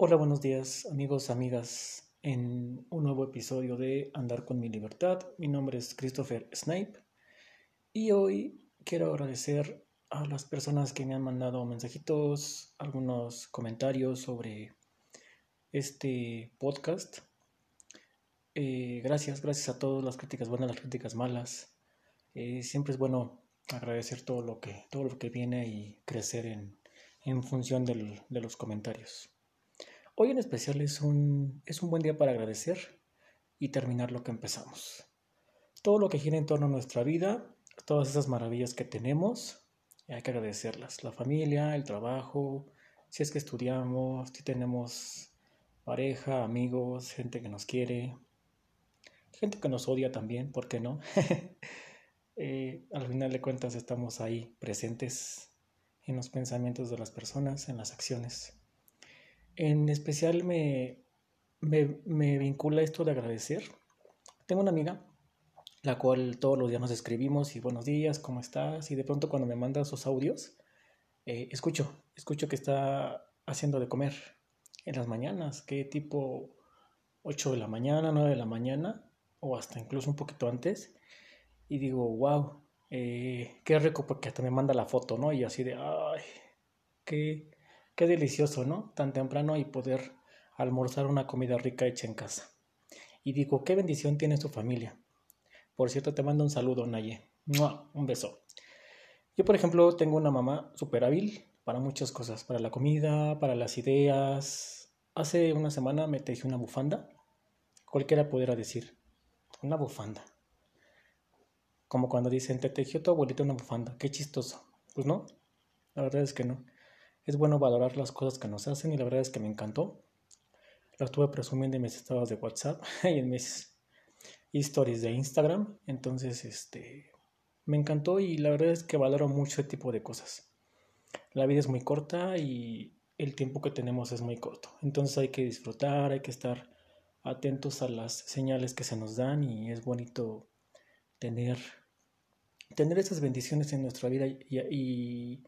Hola, buenos días amigos, amigas, en un nuevo episodio de Andar con mi libertad. Mi nombre es Christopher Snipe y hoy quiero agradecer a las personas que me han mandado mensajitos, algunos comentarios sobre este podcast. Eh, gracias, gracias a todas las críticas buenas, las críticas malas. Eh, siempre es bueno agradecer todo lo que, todo lo que viene y crecer en, en función de los comentarios. Hoy en especial es un, es un buen día para agradecer y terminar lo que empezamos. Todo lo que gira en torno a nuestra vida, todas esas maravillas que tenemos, hay que agradecerlas. La familia, el trabajo, si es que estudiamos, si tenemos pareja, amigos, gente que nos quiere, gente que nos odia también, ¿por qué no? Eh, al final de cuentas estamos ahí presentes en los pensamientos de las personas, en las acciones. En especial me, me, vincula esto de agradecer. Tengo una amiga, la cual todos los días nos escribimos y buenos días, ¿cómo estás? Y de pronto cuando me manda sus audios, eh, escucho, escucho que está haciendo de comer en las mañanas, que tipo 8 de la mañana, 9 de la mañana, o hasta incluso un poquito antes. Y digo, wow, eh, qué rico porque hasta me manda la foto, ¿no? Y así de, ay, qué, Qué delicioso, ¿no? Tan temprano y poder almorzar una comida rica hecha en casa. Y digo, qué bendición tiene su familia. Por cierto, te mando un saludo, Naye. Un beso. Yo, por ejemplo, tengo una mamá súper hábil para muchas cosas, para la comida, para las ideas. Hace una semana me tejí una bufanda. Cualquiera pudiera decir, una bufanda. Como cuando dicen, te tejió tu abuelita una bufanda. Qué chistoso. Pues no, la verdad es que no. Es bueno valorar las cosas que nos hacen y la verdad es que me encantó. Lo estuve presumiendo en mis estados de WhatsApp y en mis stories de Instagram. Entonces, este, me encantó y la verdad es que valoro mucho ese tipo de cosas. La vida es muy corta y el tiempo que tenemos es muy corto. Entonces hay que disfrutar, hay que estar atentos a las señales que se nos dan y es bonito tener, tener esas bendiciones en nuestra vida y, y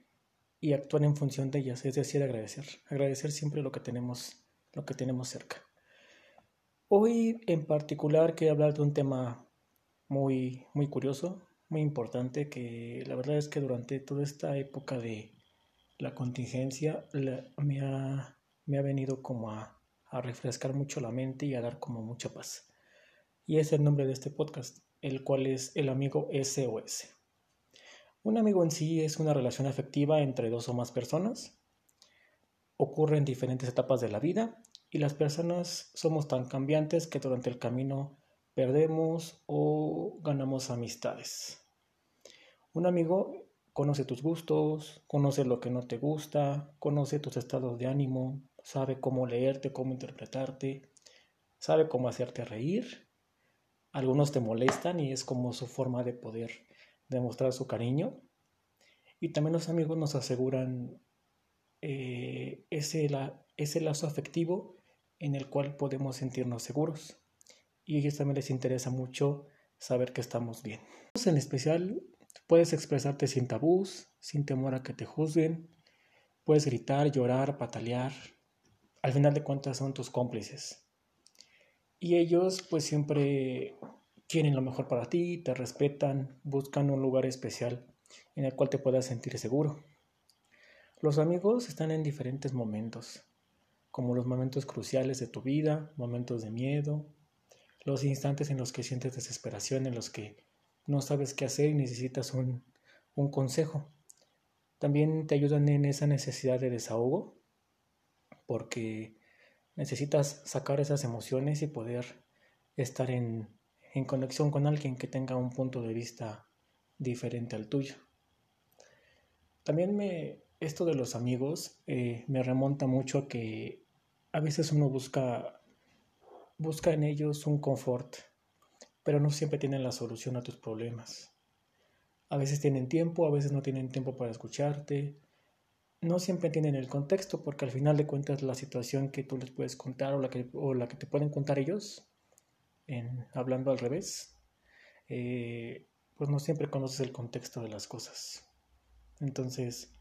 y actuar en función de ellas, es decir, agradecer, agradecer siempre lo que tenemos, lo que tenemos cerca. Hoy en particular quiero hablar de un tema muy, muy curioso, muy importante, que la verdad es que durante toda esta época de la contingencia me, ha, me, ha, venido como a, a refrescar mucho la mente y a dar como mucha paz. Y es el nombre de este podcast, el cual es el amigo SOS. Un amigo en sí es una relación afectiva entre dos o más personas. Ocurre en diferentes etapas de la vida y las personas somos tan cambiantes que durante el camino perdemos o ganamos amistades. Un amigo conoce tus gustos, conoce lo que no te gusta, conoce tus estados de ánimo, sabe cómo leerte, cómo interpretarte, sabe cómo hacerte reír. Algunos te molestan y es como su forma de poder demostrar su cariño. Y también los amigos nos aseguran eh, ese, lazo afectivo en el cual podemos sentirnos seguros. Y ellos también les interesa mucho saber que estamos bien. En especial, puedes expresarte sin tabús, sin temor a que te juzguen. Puedes gritar, llorar, patalear. Al final de cuentas son tus cómplices. Y ellos pues siempre quieren lo mejor para ti, te respetan, buscan un lugar especial en el cual te puedas sentir seguro. Los amigos están en diferentes momentos, como los momentos cruciales de tu vida, momentos de miedo, los instantes en los que sientes desesperación, en los que no sabes qué hacer y necesitas un, un consejo. También te ayudan en esa necesidad de desahogo, porque necesitas sacar esas emociones y poder estar en en conexión con alguien que tenga un punto de vista diferente al tuyo. También me, esto de los amigos eh, me remonta mucho a que a veces uno busca, busca en ellos un confort, pero no siempre tienen la solución a tus problemas. A veces tienen tiempo, a veces no tienen tiempo para escucharte. No siempre tienen el contexto porque al final de cuentas la situación que tú les puedes contar o la que, o la que te pueden contar ellos hablando al revés, eh, pues no siempre conoces el contexto de las cosas. Entonces,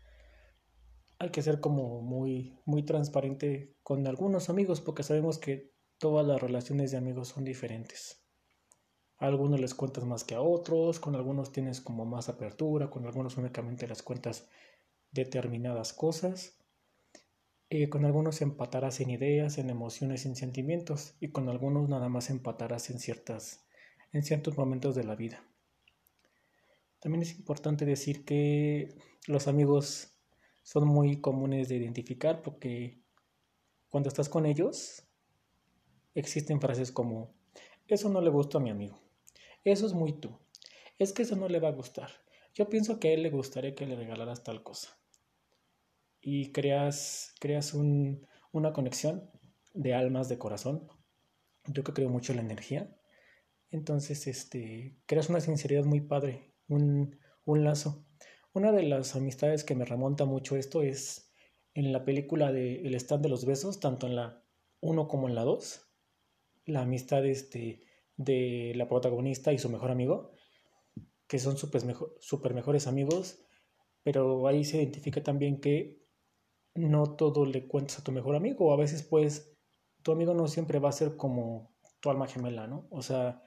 hay que ser como muy, muy transparente con algunos amigos porque sabemos que todas las relaciones de amigos son diferentes. A algunos les cuentas más que a otros, con algunos tienes como más apertura, con algunos únicamente les cuentas determinadas cosas. Eh, con algunos empatarás en ideas, en emociones, en sentimientos, y con algunos nada más empatarás en, ciertas, en ciertos momentos de la vida. También es importante decir que los amigos son muy comunes de identificar porque cuando estás con ellos existen frases como eso no le gusta a mi amigo eso es muy tú. Es que eso no le va a gustar. Yo pienso que a él le gustaría que le regalaras tal cosa. Y creas, creas una conexión de almas, de corazón. Yo creo mucho en la energía. Entonces, este, creas una sinceridad muy padre, un, un lazo. Una de las amistades que me remonta mucho esto es en la película de El stand de los besos, tanto en la 1 como en la 2. La amistad este, de la protagonista y su mejor amigo, que son súper mejor, super mejores amigos, pero ahí se identifica también que no todo le cuentas a tu mejor amigo, a veces pues tu amigo no siempre va a ser como tu alma gemela, ¿no? O sea,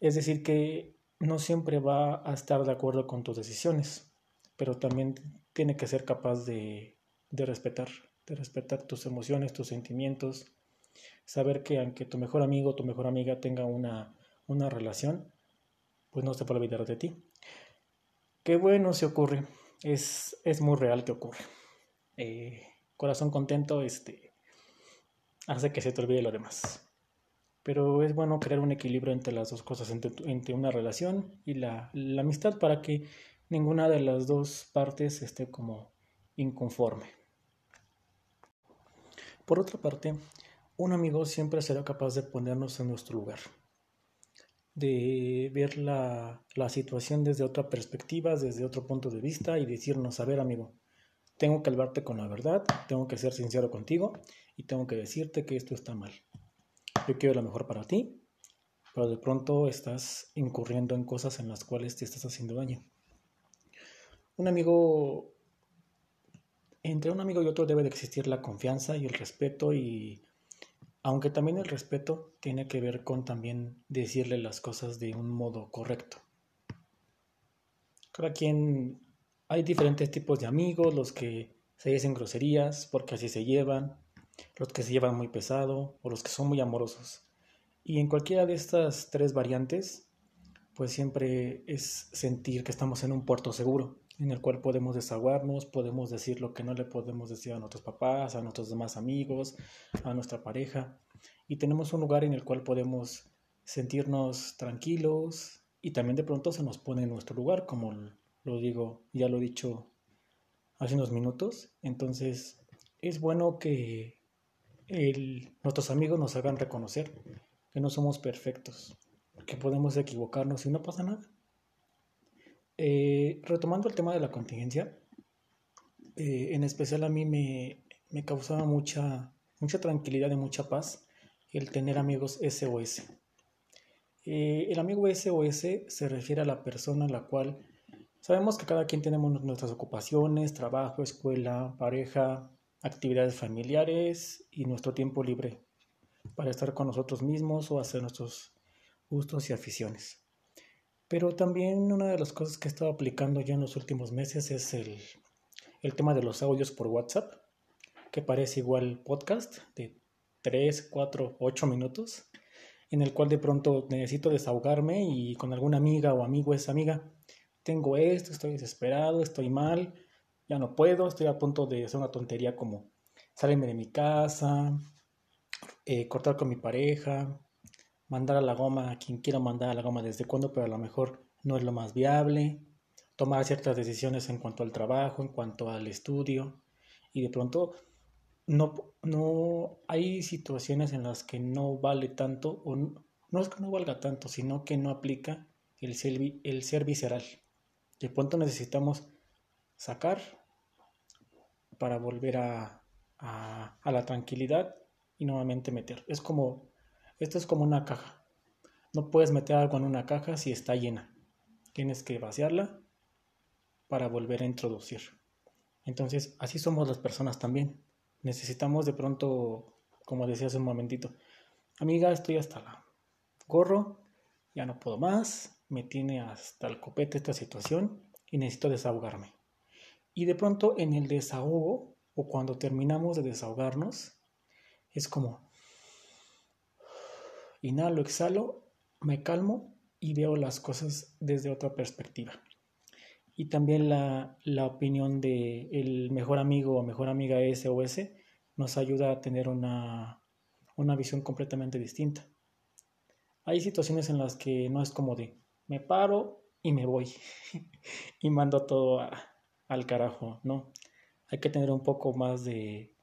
es decir que no siempre va a estar de acuerdo con tus decisiones, pero también tiene que ser capaz de, de respetar, de respetar tus emociones, tus sentimientos, saber que aunque tu mejor amigo tu mejor amiga tenga una, una relación, pues no se puede olvidar de ti. Qué bueno se ocurre, es, es muy real que ocurre. Eh, corazón contento este, hace que se te olvide lo demás. Pero es bueno crear un equilibrio entre las dos cosas, entre, entre una relación y la, la amistad, para que ninguna de las dos partes esté como inconforme. Por otra parte, un amigo siempre será capaz de ponernos en nuestro lugar, de ver la, situación desde otra perspectiva, desde otro punto de vista y decirnos, a ver amigo, tengo que hablarte con la verdad, tengo que ser sincero contigo y tengo que decirte que esto está mal. Yo quiero lo mejor para ti, pero de pronto estás incurriendo en cosas en las cuales te estás haciendo daño. Un amigo, entre un amigo y otro debe de existir la confianza y el respeto y aunque también el respeto tiene que ver con también decirle las cosas de un modo correcto. Cada quien, hay diferentes tipos de amigos, los que se dicen groserías porque así se llevan, los que se llevan muy pesado o los que son muy amorosos. Y en cualquiera de estas tres variantes, pues siempre es sentir que estamos en un puerto seguro, en el cual podemos desahogarnos, podemos decir lo que no le podemos decir a nuestros papás, a nuestros demás amigos, a nuestra pareja, y tenemos un lugar en el cual podemos sentirnos tranquilos y también de pronto se nos pone en nuestro lugar, como lo digo, ya lo he dicho hace unos minutos, entonces es bueno que nuestros amigos nos hagan reconocer que no somos perfectos, que podemos equivocarnos y no pasa nada. Eh, retomando el tema de la contingencia, eh, en especial a mí me, causaba mucha, mucha tranquilidad y mucha paz el tener amigos SOS. Eh, el amigo SOS se refiere a la persona a la cual sabemos que cada quien tenemos nuestras ocupaciones, trabajo, escuela, pareja, actividades familiares y nuestro tiempo libre para estar con nosotros mismos o hacer nuestros gustos y aficiones. Pero también una de las cosas que he estado aplicando ya en los últimos meses es el, tema de los audios por WhatsApp, que parece igual podcast de 3, 4, 8 minutos, en el cual de pronto necesito desahogarme y con alguna amiga o amigo es amiga, tengo esto, estoy desesperado, estoy mal, ya no puedo, estoy a punto de hacer una tontería como salirme de mi casa, eh, cortar con mi pareja, mandar a la goma a quien quiera mandar a la goma desde cuándo, pero a lo mejor no es lo más viable, tomar ciertas decisiones en cuanto al trabajo, en cuanto al estudio, y de pronto no, no hay situaciones en las que no vale tanto, o no, es que no valga tanto, sino que no aplica el ser, el ser visceral. De pronto necesitamos sacar para volver a, a, a la tranquilidad y nuevamente meter. Es como esto es como una caja. No puedes meter algo en una caja si está llena. Tienes que vaciarla para volver a introducir. Entonces, así somos las personas también. Necesitamos de pronto, como decía hace un momentito, amiga, estoy hasta la gorro, ya no puedo más, me tiene hasta el copete esta situación y necesito desahogarme. Y de pronto en el desahogo o cuando terminamos de desahogarnos, es como, inhalo, exhalo, me calmo y veo las cosas desde otra perspectiva. Y también la, opinión de el mejor amigo o mejor amiga SOS nos ayuda a tener una, una visión completamente distinta. Hay situaciones en las que no es como de me paro y me voy y mando todo al carajo, ¿no? Hay que tener un poco más de,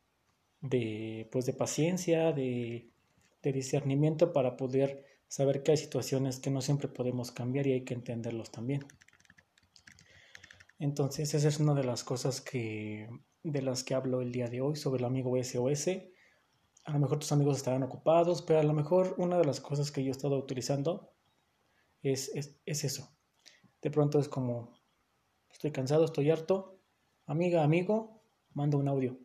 de, pues de paciencia, de, de discernimiento para poder saber que hay situaciones que no siempre podemos cambiar y hay que entenderlos también. Entonces, esa es una de las cosas que, de las que hablo el día de hoy sobre el amigo SOS. A lo mejor tus amigos estarán ocupados, pero a lo mejor una de las cosas que yo he estado utilizando es, es, es eso. De pronto es como, estoy cansado, estoy harto, amiga, amigo, mando un audio.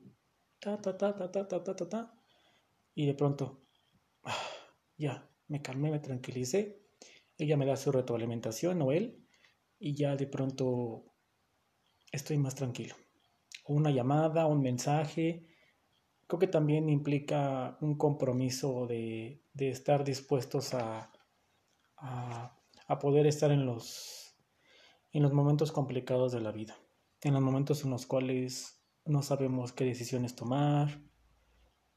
Ta, ta, ta, ta, ta, ta, ta, ta, ta. Y de pronto, ah, ya, me calmé, me tranquilicé. Ella me da su retroalimentación o él. Y ya de pronto estoy más tranquilo. Una llamada, un mensaje. Creo que también implica un compromiso de, de estar dispuestos a, a, a poder estar en los, en los momentos complicados de la vida en los momentos en los cuales no sabemos qué decisiones tomar,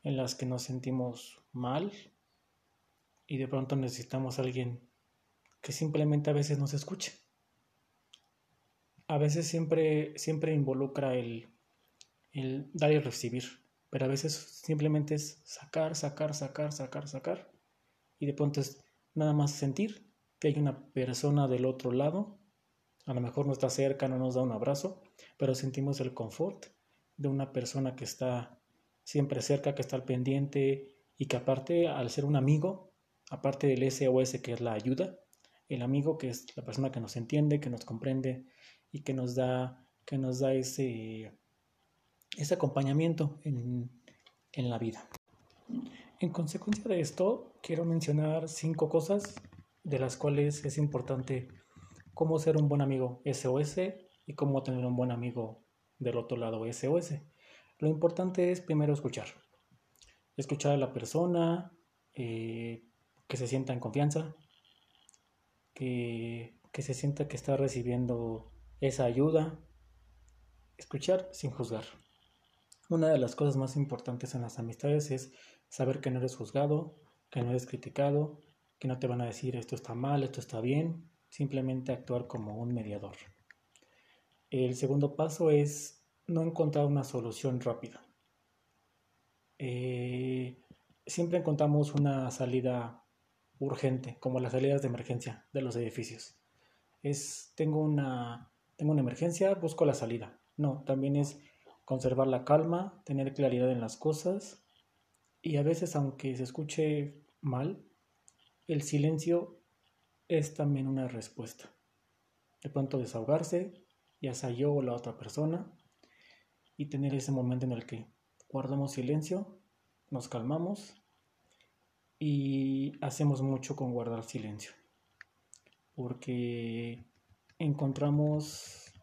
en las que nos sentimos mal y de pronto necesitamos alguien que simplemente a veces nos escuche. A veces siempre, siempre involucra el, el dar y recibir, pero a veces simplemente es sacar, sacar, sacar, sacar, sacar y de pronto es nada más sentir que hay una persona del otro lado a lo mejor no está cerca, no nos da un abrazo, pero sentimos el confort de una persona que está siempre cerca, que está al pendiente y que aparte, al ser un amigo, aparte del SOS que es la ayuda, el amigo que es la persona que nos entiende, que nos comprende y que nos da, que nos da ese, ese acompañamiento en, en la vida. En consecuencia de esto, quiero mencionar cinco cosas de las cuales es importante cómo ser un buen amigo SOS y cómo tener un buen amigo del otro lado SOS. Lo importante es primero escuchar. Escuchar a la persona, eh, que se sienta en confianza, que, que se sienta que está recibiendo esa ayuda. Escuchar sin juzgar. Una de las cosas más importantes en las amistades es saber que no eres juzgado, que no eres criticado, que no te van a decir esto está mal, esto está bien, simplemente actuar como un mediador. El segundo paso es no encontrar una solución rápida. Eh, siempre encontramos una salida urgente, como las salidas de emergencia de los edificios. Es, tengo una, tengo una emergencia, busco la salida. No, también es conservar la calma, tener claridad en las cosas y a veces, aunque se escuche mal, el silencio es también una respuesta. De pronto desahogarse, ya sea yo o la otra persona, y tener ese momento en el que guardamos silencio, nos calmamos y hacemos mucho con guardar silencio, porque encontramos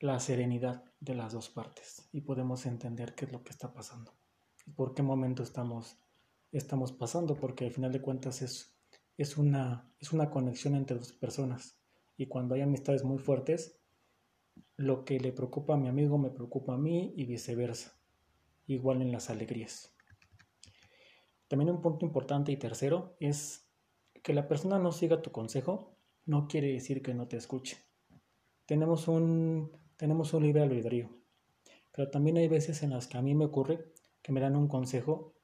la serenidad de las dos partes y podemos entender qué es lo que está pasando y por qué momento estamos, estamos pasando, porque al final de cuentas es es una, es una conexión entre dos personas. Y cuando hay amistades muy fuertes, lo que le preocupa a mi amigo me preocupa a mí y viceversa. Igual en las alegrías. También un punto importante y tercero es que la persona no siga tu consejo no quiere decir que no te escuche. Tenemos un, tenemos un libre albedrío, pero también hay veces en las que a mí me ocurre que me dan un consejo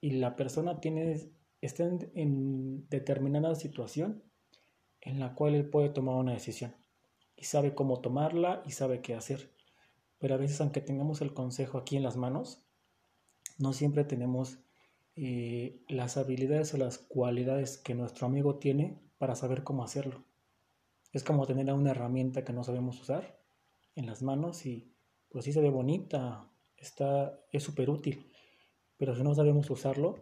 y la persona tiene estén en determinada situación en la cual él puede tomar una decisión y sabe cómo tomarla y sabe qué hacer. Pero a veces aunque tengamos el consejo aquí en las manos, no siempre tenemos eh, las habilidades o las cualidades que nuestro amigo tiene para saber cómo hacerlo. Es como tener una herramienta que no sabemos usar en las manos y pues sí se ve bonita, está, es súper útil, pero si no sabemos usarlo,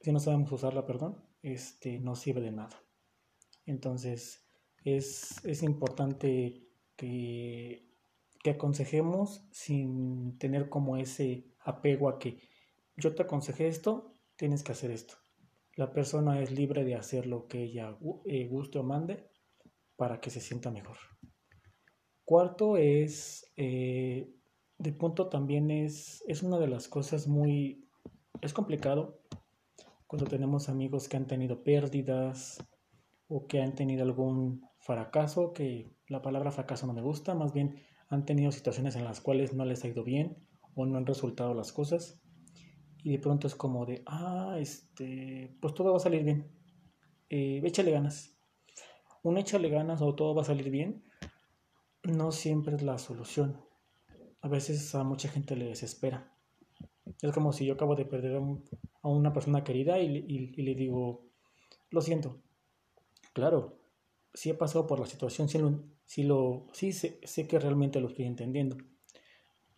si no sabemos usarla, perdón, este, no sirve de nada. Entonces, es, es importante que, que aconsejemos sin tener como ese apego a que yo te aconsejé esto, tienes que hacer esto. La persona es libre de hacer lo que ella eh, guste o mande para que se sienta mejor. Cuarto es, eh, de punto también es, es una de las cosas muy, es complicado cuando tenemos amigos que han tenido pérdidas o que han tenido algún fracaso, que la palabra fracaso no me gusta, más bien han tenido situaciones en las cuales no les ha ido bien o no han resultado las cosas y de pronto es como de, ah, este, pues todo va a salir bien, eh, échale ganas. Un échale ganas o todo va a salir bien no siempre es la solución. A veces a mucha gente le desespera. Es como si yo acabo de perder a, una persona querida y, le digo, lo siento. Claro, si he pasado por la situación, sí, lo, sí, lo, sí sé, sé que realmente lo estoy entendiendo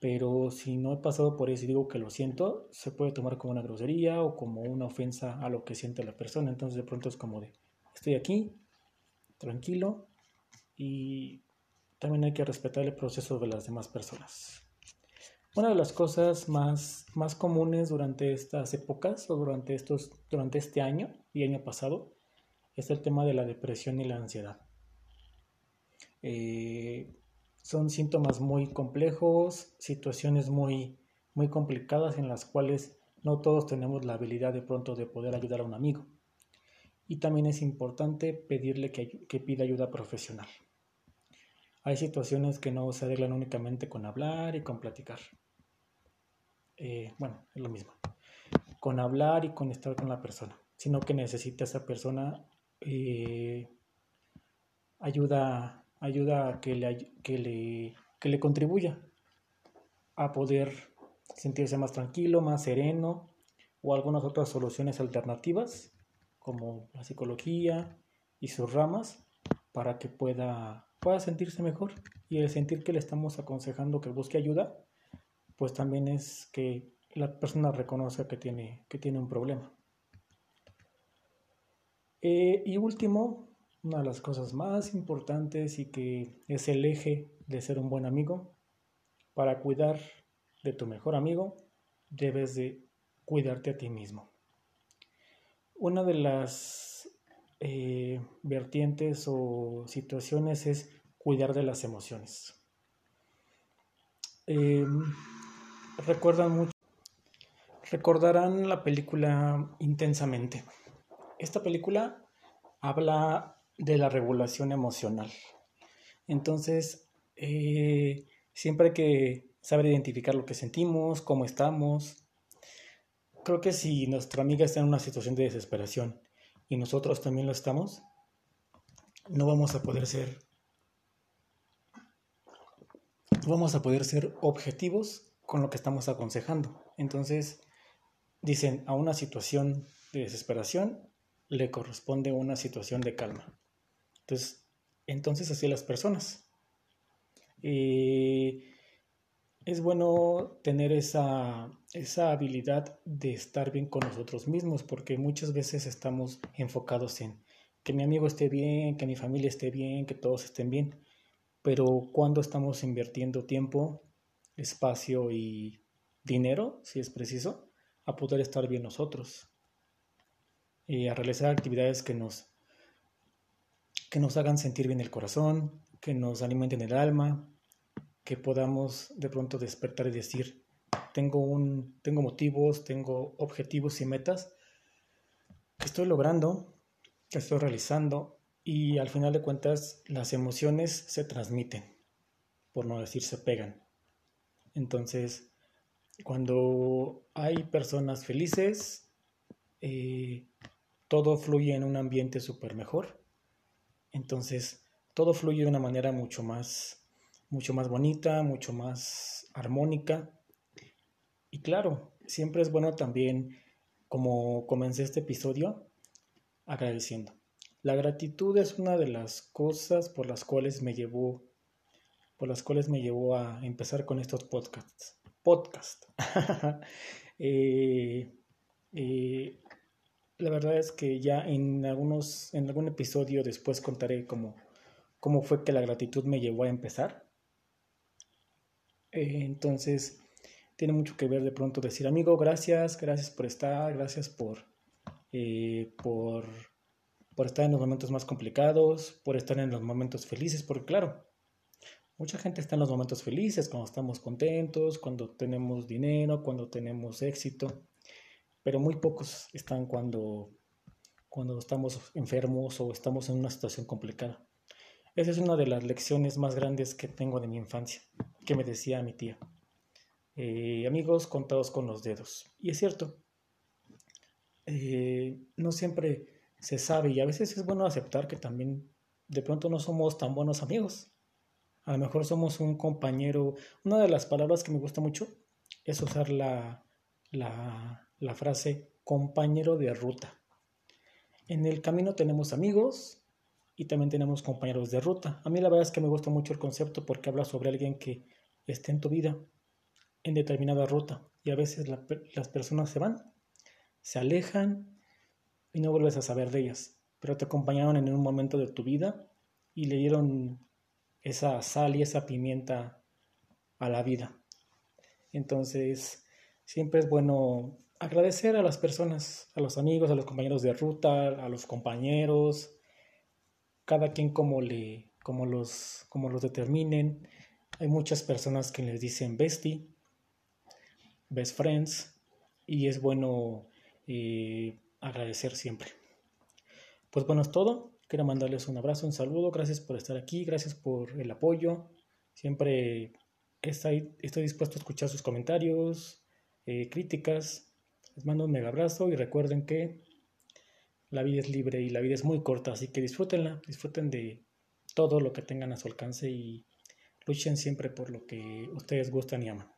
pero si no he pasado por eso y digo que lo siento, se puede tomar como una grosería o como una ofensa a lo que siente la persona. Entonces de pronto es como de, estoy aquí, tranquilo, y también hay que respetar el proceso de las demás personas. Una de las cosas más, más comunes durante estas épocas o durante, estos, durante este año y año pasado es el tema de la depresión y la ansiedad. Eh, son síntomas muy complejos, situaciones muy, muy complicadas en las cuales no todos tenemos la habilidad de pronto de poder ayudar a un amigo. Y también es importante pedirle que, que pida ayuda profesional. Hay situaciones que no se arreglan únicamente con hablar y con platicar. Eh, bueno, es lo mismo. Con hablar y con estar con la persona, sino que necesita esa persona eh, ayuda ayuda que le, que le, que le contribuya a poder sentirse más tranquilo, más sereno o algunas otras soluciones alternativas como la psicología y sus ramas para que pueda, pueda sentirse mejor y el sentir que le estamos aconsejando que busque ayuda pues también es que la persona reconozca que tiene, que tiene un problema. Eh, y último, una de las cosas más importantes y que es el eje de ser un buen amigo. Para cuidar de tu mejor amigo, debes de cuidarte a ti mismo. Una de las eh, vertientes o situaciones es cuidar de las emociones. Em, recuerdan mucho, recordarán la película Intensamente. Esta película habla de la regulación emocional. Entonces, eh, siempre hay que saber identificar lo que sentimos, cómo estamos. Creo que si nuestra amiga está en una situación de desesperación y nosotros también lo estamos, no vamos a poder ser vamos a poder ser objetivos con lo que estamos aconsejando. Entonces, dicen, a una situación de desesperación le corresponde una situación de calma. Entonces, entonces así las personas. Eh, es bueno tener esa, esa habilidad de estar bien con nosotros mismos, porque muchas veces estamos enfocados en que mi amigo esté bien, que mi familia esté bien, que todos estén bien. Pero cuando estamos invirtiendo tiempo, espacio y dinero, si es preciso, a poder estar bien nosotros y a realizar actividades que nos que nos hagan sentir bien el corazón, que nos alimenten el alma, que podamos de pronto despertar y decir, tengo, un, tengo motivos, tengo objetivos y metas estoy logrando, que estoy realizando y al final de cuentas las emociones se transmiten, por no decir se pegan. Entonces, cuando hay personas felices, eh, todo fluye en un ambiente súper mejor entonces, todo fluye de una manera mucho más, mucho más bonita, mucho más armónica. Y claro, siempre es bueno también, como comencé este episodio, agradeciendo. La gratitud es una de las cosas por las cuales me llevó por las cuales me llevó a empezar con estos podcasts. Podcast. Eh, eh, la verdad es que ya en algunos, en algún episodio después contaré cómo, cómo fue que la gratitud me llevó a empezar. Eh, entonces, tiene mucho que ver de pronto decir, amigo, gracias, gracias por estar, gracias por, por, por estar en los momentos más complicados, por estar en los momentos felices, porque claro, Mucha gente está en los momentos felices, cuando estamos contentos, cuando tenemos dinero, cuando tenemos éxito, pero muy pocos están cuando, cuando estamos enfermos o estamos en una situación complicada. Esa es una de las lecciones más grandes que tengo de mi infancia, que me decía mi tía. Eh, amigos contados con los dedos. Y es cierto, eh, no siempre se sabe y a veces es bueno aceptar que también de pronto no somos tan buenos amigos a lo mejor somos un compañero. Una de las palabras que me gusta mucho es usar la, la, la frase compañero de ruta. En el camino tenemos amigos y también tenemos compañeros de ruta. A mí la verdad es que me gusta mucho el concepto porque habla sobre alguien que esté en tu vida en determinada ruta y a veces las personas se van, se alejan y no vuelves a saber de ellas, pero te acompañaron en un momento de tu vida y le dieron esa sal y esa pimienta a la vida. Entonces, siempre es bueno agradecer a las personas, a los amigos, a los compañeros de ruta, a los compañeros, cada quien como, le, como, los, como los determinen. Hay muchas personas que les dicen bestie, best friends, y es bueno eh, agradecer siempre. Pues bueno, es todo. Quiero mandarles un abrazo, un saludo. Gracias por estar aquí, gracias por el apoyo. Siempre estoy, estoy dispuesto a escuchar sus comentarios, eh, críticas. Les mando un mega abrazo y recuerden que la vida es libre y la vida es muy corta, así que disfrútenla, disfruten de todo lo que tengan a su alcance y luchen siempre por lo que ustedes gustan y aman.